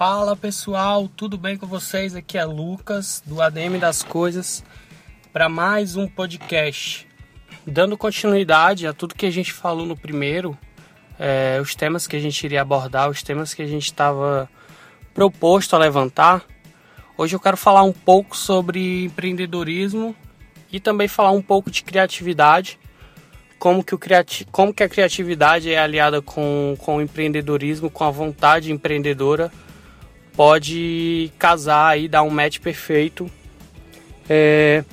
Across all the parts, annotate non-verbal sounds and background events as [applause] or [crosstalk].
Fala pessoal, tudo bem com vocês? Aqui é Lucas do ADM das Coisas para mais um podcast. Dando continuidade a tudo que a gente falou no primeiro, é, os temas que a gente iria abordar, os temas que a gente estava proposto a levantar. Hoje eu quero falar um pouco sobre empreendedorismo e também falar um pouco de criatividade, como que, o criati como que a criatividade é aliada com, com o empreendedorismo, com a vontade empreendedora pode casar e dar um match perfeito. É,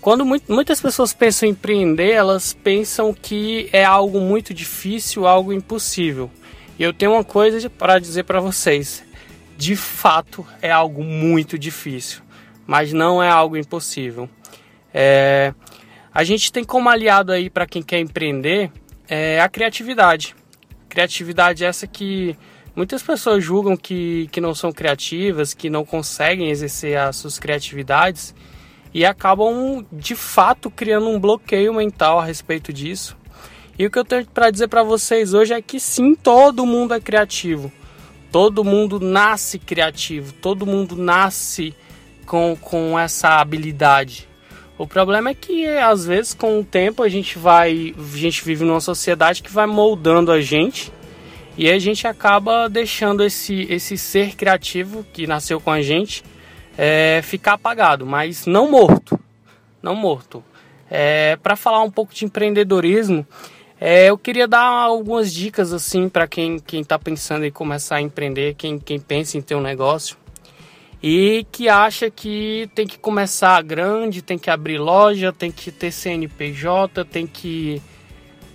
quando muitas pessoas pensam em empreender, elas pensam que é algo muito difícil, algo impossível. E eu tenho uma coisa para dizer para vocês: de fato é algo muito difícil, mas não é algo impossível. É, a gente tem como aliado aí para quem quer empreender é, a criatividade. Criatividade essa que Muitas pessoas julgam que, que não são criativas, que não conseguem exercer as suas criatividades e acabam de fato criando um bloqueio mental a respeito disso. E o que eu tenho para dizer para vocês hoje é que sim, todo mundo é criativo. Todo mundo nasce criativo, todo mundo nasce com, com essa habilidade. O problema é que às vezes com o tempo a gente vai, a gente vive numa sociedade que vai moldando a gente e a gente acaba deixando esse, esse ser criativo que nasceu com a gente é, ficar apagado, mas não morto. Não morto. É, para falar um pouco de empreendedorismo, é, eu queria dar algumas dicas assim para quem quem está pensando em começar a empreender, quem, quem pensa em ter um negócio e que acha que tem que começar grande, tem que abrir loja, tem que ter CNPJ, tem que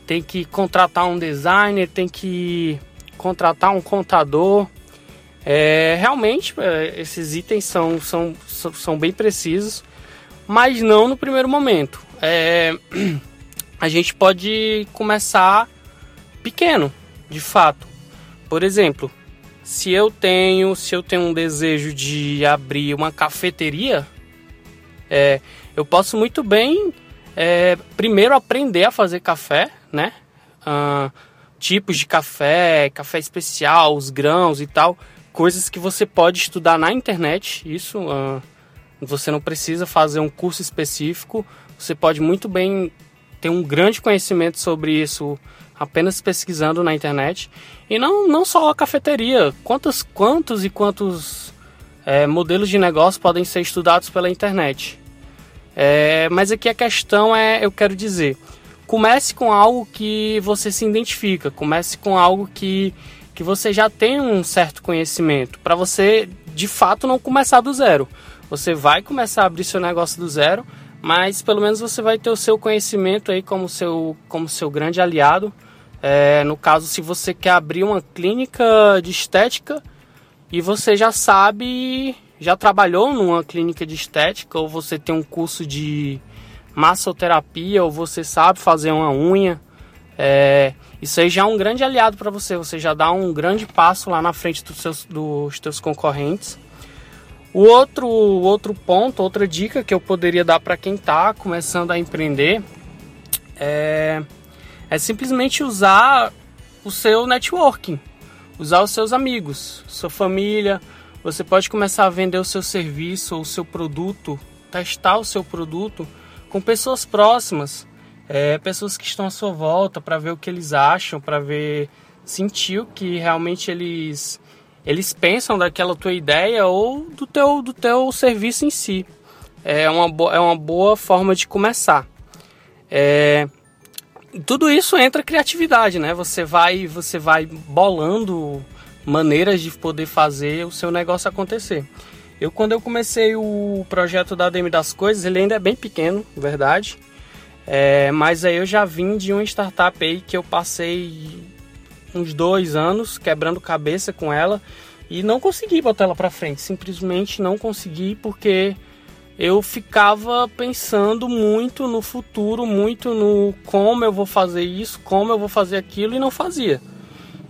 tem que contratar um designer, tem que contratar um contador. É, realmente, é, esses itens são, são, são bem precisos, mas não no primeiro momento. É, [clears throat] a gente pode começar pequeno, de fato. Por exemplo, se eu tenho, se eu tenho um desejo de abrir uma cafeteria, é, eu posso muito bem é, primeiro aprender a fazer café, né? Tipos de café, café especial, os grãos e tal, coisas que você pode estudar na internet. Isso uh, você não precisa fazer um curso específico, você pode muito bem ter um grande conhecimento sobre isso apenas pesquisando na internet. E não, não só a cafeteria, quantos, quantos e quantos é, modelos de negócio podem ser estudados pela internet. É, mas aqui a questão é, eu quero dizer, comece com algo que você se identifica, comece com algo que, que você já tem um certo conhecimento, para você de fato não começar do zero. Você vai começar a abrir seu negócio do zero, mas pelo menos você vai ter o seu conhecimento aí como seu, como seu grande aliado. É, no caso, se você quer abrir uma clínica de estética e você já sabe, já trabalhou numa clínica de estética, ou você tem um curso de, massoterapia ou você sabe fazer uma unha, é, isso aí já é um grande aliado para você. Você já dá um grande passo lá na frente dos, seus, dos teus concorrentes. O outro, outro ponto, outra dica que eu poderia dar para quem está começando a empreender é, é simplesmente usar o seu networking, usar os seus amigos, sua família. Você pode começar a vender o seu serviço ou o seu produto, testar o seu produto com pessoas próximas, é, pessoas que estão à sua volta para ver o que eles acham, para ver sentir o que realmente eles eles pensam daquela tua ideia ou do teu do teu serviço em si. É uma, é uma boa forma de começar. É, tudo isso entra criatividade, né? Você vai você vai bolando maneiras de poder fazer o seu negócio acontecer. Eu quando eu comecei o projeto da DM das Coisas, ele ainda é bem pequeno, verdade. É, mas aí eu já vim de uma startup aí que eu passei uns dois anos quebrando cabeça com ela e não consegui botar ela para frente. Simplesmente não consegui porque eu ficava pensando muito no futuro, muito no como eu vou fazer isso, como eu vou fazer aquilo e não fazia.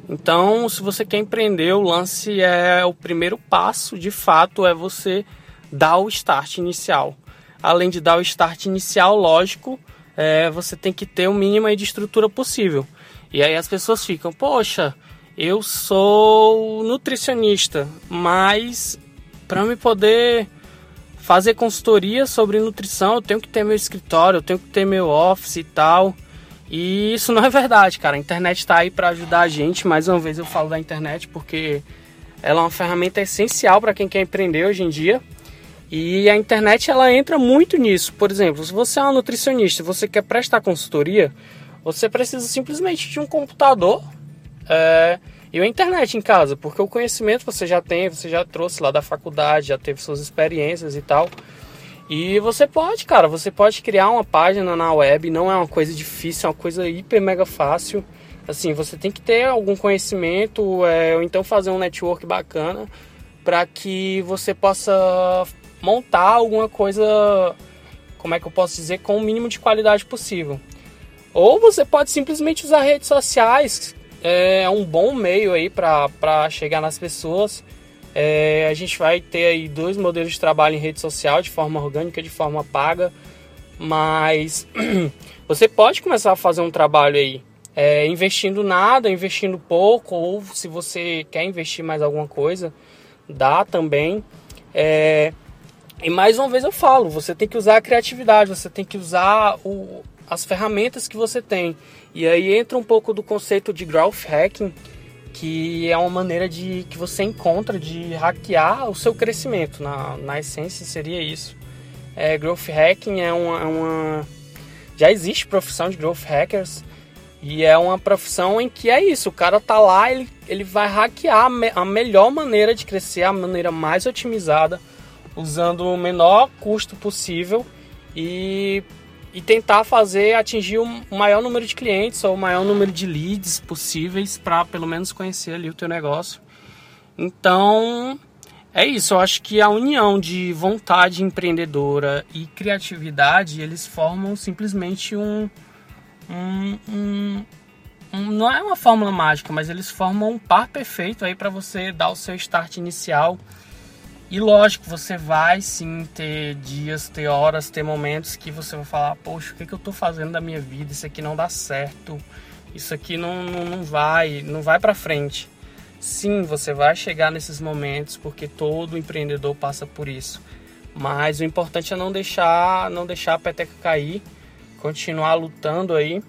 Então, se você quer empreender, o lance é o primeiro passo, de fato, é você dar o start inicial. Além de dar o start inicial, lógico, é, você tem que ter o mínimo de estrutura possível. E aí as pessoas ficam, poxa, Eu sou nutricionista, mas para me poder fazer consultoria sobre nutrição, eu tenho que ter meu escritório, eu tenho que ter meu office e tal. E isso não é verdade, cara. A internet está aí para ajudar a gente. Mais uma vez eu falo da internet porque ela é uma ferramenta essencial para quem quer empreender hoje em dia. E a internet ela entra muito nisso. Por exemplo, se você é um nutricionista e você quer prestar consultoria, você precisa simplesmente de um computador é, e a internet em casa, porque o conhecimento você já tem, você já trouxe lá da faculdade, já teve suas experiências e tal. E você pode, cara, você pode criar uma página na web, não é uma coisa difícil, é uma coisa hiper mega fácil. Assim, você tem que ter algum conhecimento, é, ou então fazer um network bacana para que você possa montar alguma coisa, como é que eu posso dizer, com o mínimo de qualidade possível. Ou você pode simplesmente usar redes sociais, é um bom meio aí para chegar nas pessoas. É, a gente vai ter aí dois modelos de trabalho em rede social, de forma orgânica de forma paga. Mas [clears throat] você pode começar a fazer um trabalho aí é, investindo nada, investindo pouco, ou se você quer investir mais alguma coisa, dá também. É, e mais uma vez eu falo, você tem que usar a criatividade, você tem que usar o, as ferramentas que você tem. E aí entra um pouco do conceito de growth hacking, que é uma maneira de que você encontra de hackear o seu crescimento. Na, na essência seria isso. É, growth hacking é uma, é uma, já existe profissão de growth hackers e é uma profissão em que é isso, o cara tá lá, ele, ele vai hackear a melhor maneira de crescer, a maneira mais otimizada, usando o menor custo possível e, e tentar fazer atingir o maior número de clientes ou o maior número de leads possíveis para pelo menos conhecer ali o teu negócio. Então, é isso, eu acho que a união de vontade empreendedora e criatividade, eles formam simplesmente um um, um, um, não é uma fórmula mágica, mas eles formam um par perfeito aí para você dar o seu start inicial. E lógico, você vai sim ter dias, ter horas, ter momentos que você vai falar, poxa, o que, que eu estou fazendo da minha vida? Isso aqui não dá certo, isso aqui não, não, não vai, não vai para frente. Sim, você vai chegar nesses momentos porque todo empreendedor passa por isso. Mas o importante é não deixar, não deixar a peteca cair continuar lutando aí.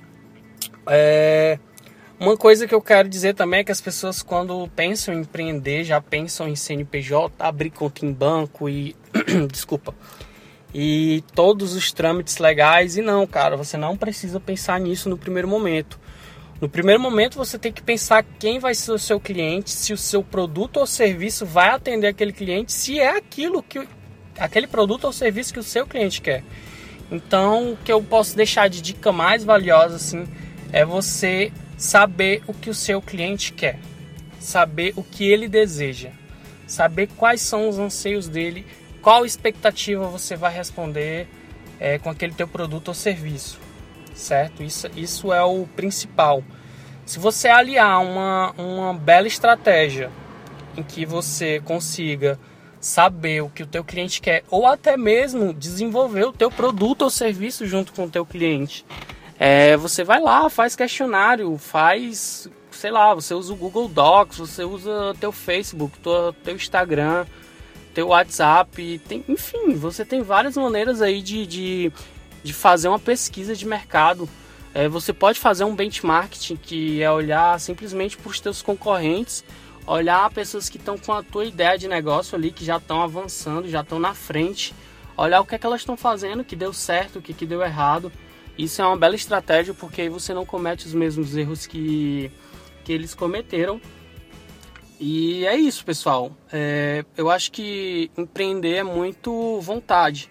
É, uma coisa que eu quero dizer também é que as pessoas quando pensam em empreender já pensam em CNPJ, abrir conta em banco e [clears throat] desculpa e todos os trâmites legais e não, cara, você não precisa pensar nisso no primeiro momento. No primeiro momento você tem que pensar quem vai ser o seu cliente, se o seu produto ou serviço vai atender aquele cliente, se é aquilo que aquele produto ou serviço que o seu cliente quer. Então, o que eu posso deixar de dica mais valiosa assim é você saber o que o seu cliente quer, saber o que ele deseja, saber quais são os anseios dele, qual expectativa você vai responder é, com aquele teu produto ou serviço, certo? Isso, isso é o principal. Se você aliar uma, uma bela estratégia em que você consiga saber o que o teu cliente quer ou até mesmo desenvolver o teu produto ou serviço junto com o teu cliente. É, você vai lá, faz questionário, faz, sei lá, você usa o Google Docs, você usa teu Facebook, teu, teu Instagram, teu WhatsApp, tem, enfim, você tem várias maneiras aí de, de, de fazer uma pesquisa de mercado. É, você pode fazer um benchmarking, que é olhar simplesmente para os teus concorrentes olhar pessoas que estão com a tua ideia de negócio ali, que já estão avançando, já estão na frente, olhar o que é que elas estão fazendo, que deu certo, o que, que deu errado. Isso é uma bela estratégia porque aí você não comete os mesmos erros que, que eles cometeram. E é isso, pessoal. É, eu acho que empreender é muito vontade.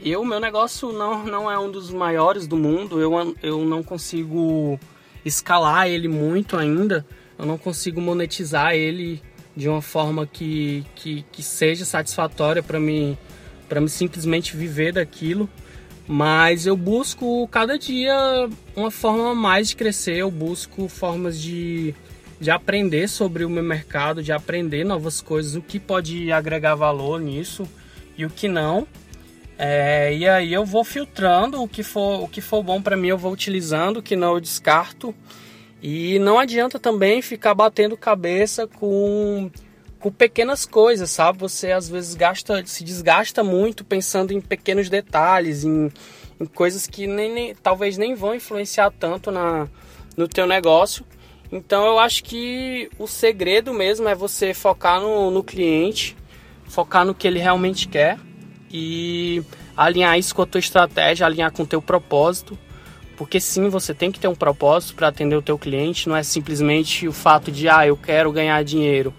Eu, meu negócio não, não é um dos maiores do mundo, eu, eu não consigo escalar ele muito ainda eu não consigo monetizar ele de uma forma que, que, que seja satisfatória para mim, para me simplesmente viver daquilo. Mas eu busco cada dia uma forma mais de crescer, eu busco formas de, de aprender sobre o meu mercado, de aprender novas coisas, o que pode agregar valor nisso e o que não. É, e aí eu vou filtrando o que for, o que for bom para mim, eu vou utilizando, o que não eu descarto. E não adianta também ficar batendo cabeça com, com pequenas coisas, sabe? Você às vezes gasta, se desgasta muito pensando em pequenos detalhes, em, em coisas que nem, nem, talvez nem vão influenciar tanto na, no teu negócio. Então eu acho que o segredo mesmo é você focar no, no cliente, focar no que ele realmente quer e alinhar isso com a tua estratégia, alinhar com o teu propósito. Porque sim, você tem que ter um propósito para atender o teu cliente, não é simplesmente o fato de, ah, eu quero ganhar dinheiro.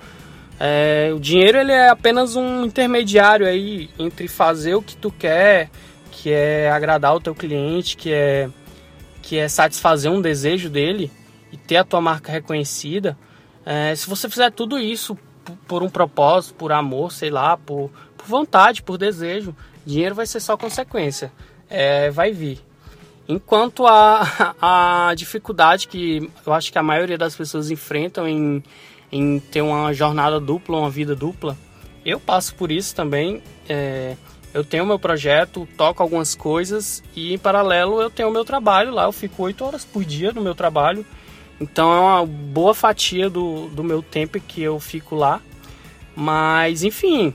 É, o dinheiro ele é apenas um intermediário aí entre fazer o que tu quer, que é agradar o teu cliente, que é, que é satisfazer um desejo dele e ter a tua marca reconhecida. É, se você fizer tudo isso por um propósito, por amor, sei lá, por, por vontade, por desejo, dinheiro vai ser só consequência. É, vai vir. Enquanto a, [laughs] a dificuldade que eu acho que a maioria das pessoas enfrentam em, em ter uma jornada dupla, uma vida dupla, eu passo por isso também. É, eu tenho meu projeto, toco algumas coisas e em paralelo eu tenho o meu trabalho lá. Eu fico oito horas por dia no meu trabalho. Então é uma boa fatia do, do meu tempo que eu fico lá. Mas enfim,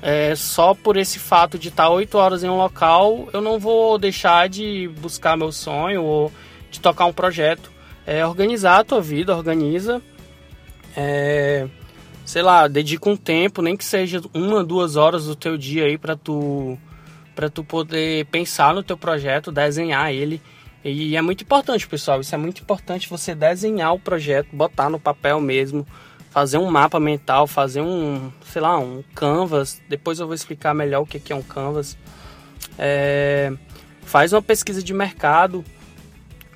é, só por esse fato de estar oito horas em um local, eu não vou deixar de buscar meu sonho ou de tocar um projeto. É organizar a tua vida, organiza. É, sei lá, dedica um tempo, nem que seja uma, duas horas do teu dia aí para tu para tu poder pensar no teu projeto, desenhar ele. E é muito importante, pessoal, isso é muito importante você desenhar o projeto, botar no papel mesmo, fazer um mapa mental, fazer um, sei lá, um canvas. Depois eu vou explicar melhor o que é um canvas. É, faz uma pesquisa de mercado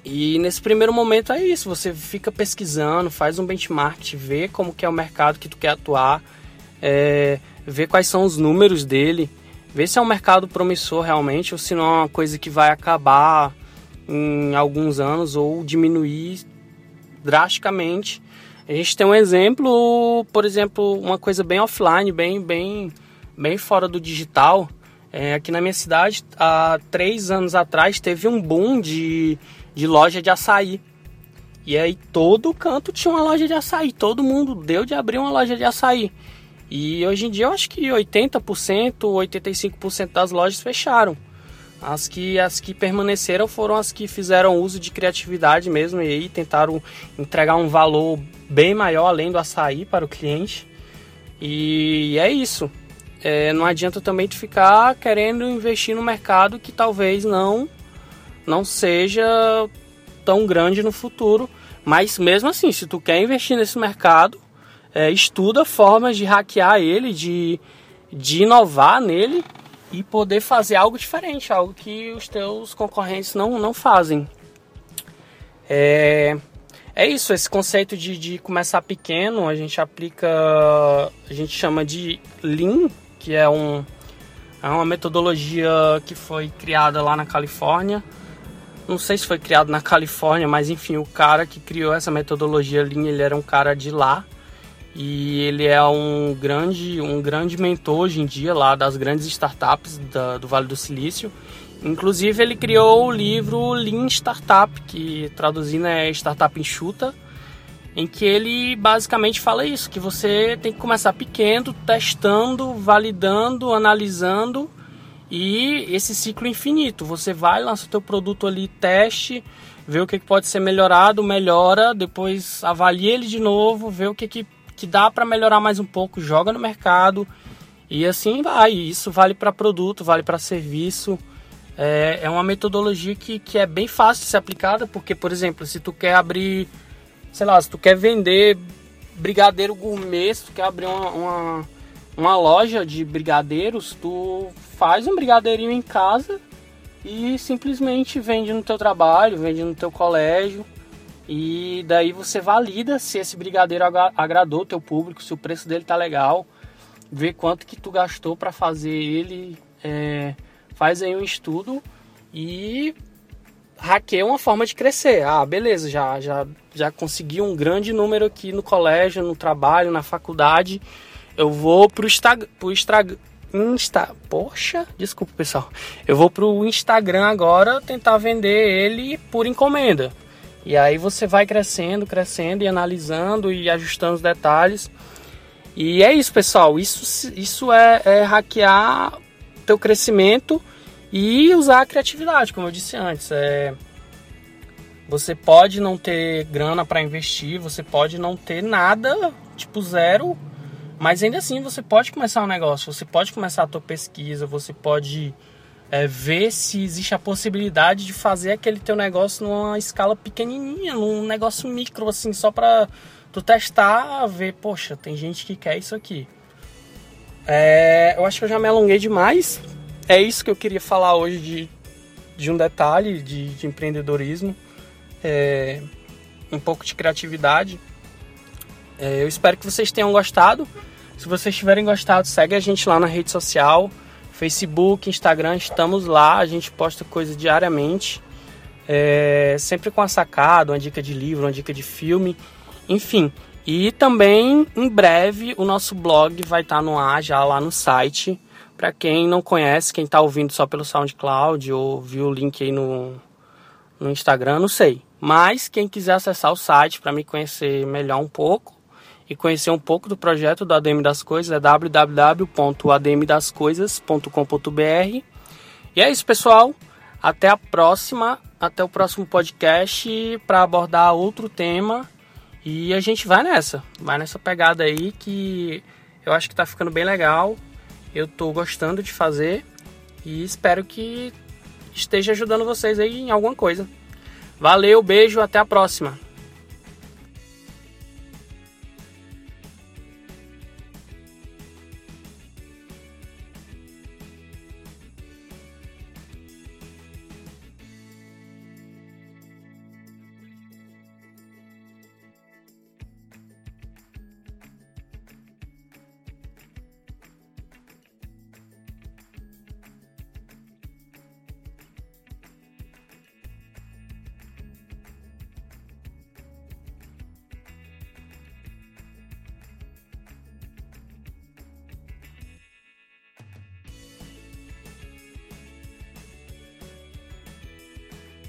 e nesse primeiro momento é isso. Você fica pesquisando, faz um benchmark, vê como que é o mercado que tu quer atuar, é, vê quais são os números dele, vê se é um mercado promissor realmente ou se não é uma coisa que vai acabar em alguns anos ou diminuir drasticamente a gente tem um exemplo, por exemplo, uma coisa bem offline, bem, bem, bem fora do digital. É, aqui na minha cidade, há três anos atrás, teve um boom de, de loja de açaí. E aí todo canto tinha uma loja de açaí, todo mundo deu de abrir uma loja de açaí. E hoje em dia eu acho que 80%, 85% das lojas fecharam. As que, as que permaneceram foram as que fizeram uso de criatividade mesmo e aí tentaram entregar um valor bem maior além do açaí para o cliente. E é isso. É, não adianta também de ficar querendo investir no mercado que talvez não não seja tão grande no futuro. Mas mesmo assim, se tu quer investir nesse mercado, é, estuda formas de hackear ele, de, de inovar nele e poder fazer algo diferente, algo que os teus concorrentes não, não fazem. É, é isso, esse conceito de, de começar pequeno, a gente aplica, a gente chama de Lean, que é, um, é uma metodologia que foi criada lá na Califórnia. Não sei se foi criado na Califórnia, mas enfim, o cara que criou essa metodologia Lean, ele era um cara de lá e ele é um grande, um grande mentor hoje em dia lá das grandes startups da, do Vale do Silício. Inclusive ele criou o livro Lean Startup, que traduzindo é Startup Enxuta, em que ele basicamente fala isso, que você tem que começar pequeno, testando, validando, analisando e esse ciclo infinito. Você vai, lança o teu produto ali, teste, vê o que pode ser melhorado, melhora, depois avalia ele de novo, vê o que, que que dá para melhorar mais um pouco, joga no mercado e assim vai. Isso vale para produto, vale para serviço. É, é uma metodologia que, que é bem fácil de ser aplicada, porque, por exemplo, se tu quer abrir, sei lá, se tu quer vender brigadeiro gourmet, se tu quer abrir uma, uma, uma loja de brigadeiros, tu faz um brigadeirinho em casa e simplesmente vende no teu trabalho, vende no teu colégio e daí você valida se esse brigadeiro agradou o teu público, se o preço dele tá legal, vê quanto que tu gastou para fazer ele, é, faz aí um estudo e hackeia uma forma de crescer. Ah, beleza, já, já, já consegui um grande número aqui no colégio, no trabalho, na faculdade. Eu vou pro Instagram, pro Instagram, Insta, poxa, desculpa pessoal. Eu vou pro Instagram agora tentar vender ele por encomenda E aí você vai crescendo, crescendo e analisando e ajustando os detalhes. E é isso, pessoal. Isso, isso é, é hackear teu crescimento e usar a criatividade, como eu disse antes. É, você pode não ter grana para investir, você pode não ter nada, tipo zero, mas ainda assim você pode começar um negócio, você pode começar a tua pesquisa, você pode é, ver se existe a possibilidade de fazer aquele teu negócio numa escala pequenininha, num negócio micro, assim, só para tu testar, ver, poxa, tem gente que quer isso aqui. É, eu acho que eu já me alonguei demais. É isso que eu queria falar hoje de, de um detalhe de, de empreendedorismo, é, um pouco de criatividade. É, eu espero que vocês tenham gostado. Se vocês tiverem gostado, segue a gente lá na rede social, Facebook, Instagram, estamos lá. A gente posta coisa diariamente, é, sempre com a sacada, uma dica de livro, uma dica de filme, enfim. E também em breve o nosso blog vai estar no ar já lá no site. Para quem não conhece, quem está ouvindo só pelo SoundCloud ou viu o link aí no, no Instagram, não sei. Mas quem quiser acessar o site para me conhecer melhor um pouco, e conhecer um pouco do projeto do ADM das Coisas é www.admdascoisas.com.br. E é isso, pessoal. Até a próxima, até o próximo podcast para abordar outro tema. E a gente vai nessa, vai nessa pegada aí que eu acho que tá ficando bem legal. Eu tô gostando de fazer e espero que esteja ajudando vocês aí em alguma coisa. Valeu, beijo, até a próxima.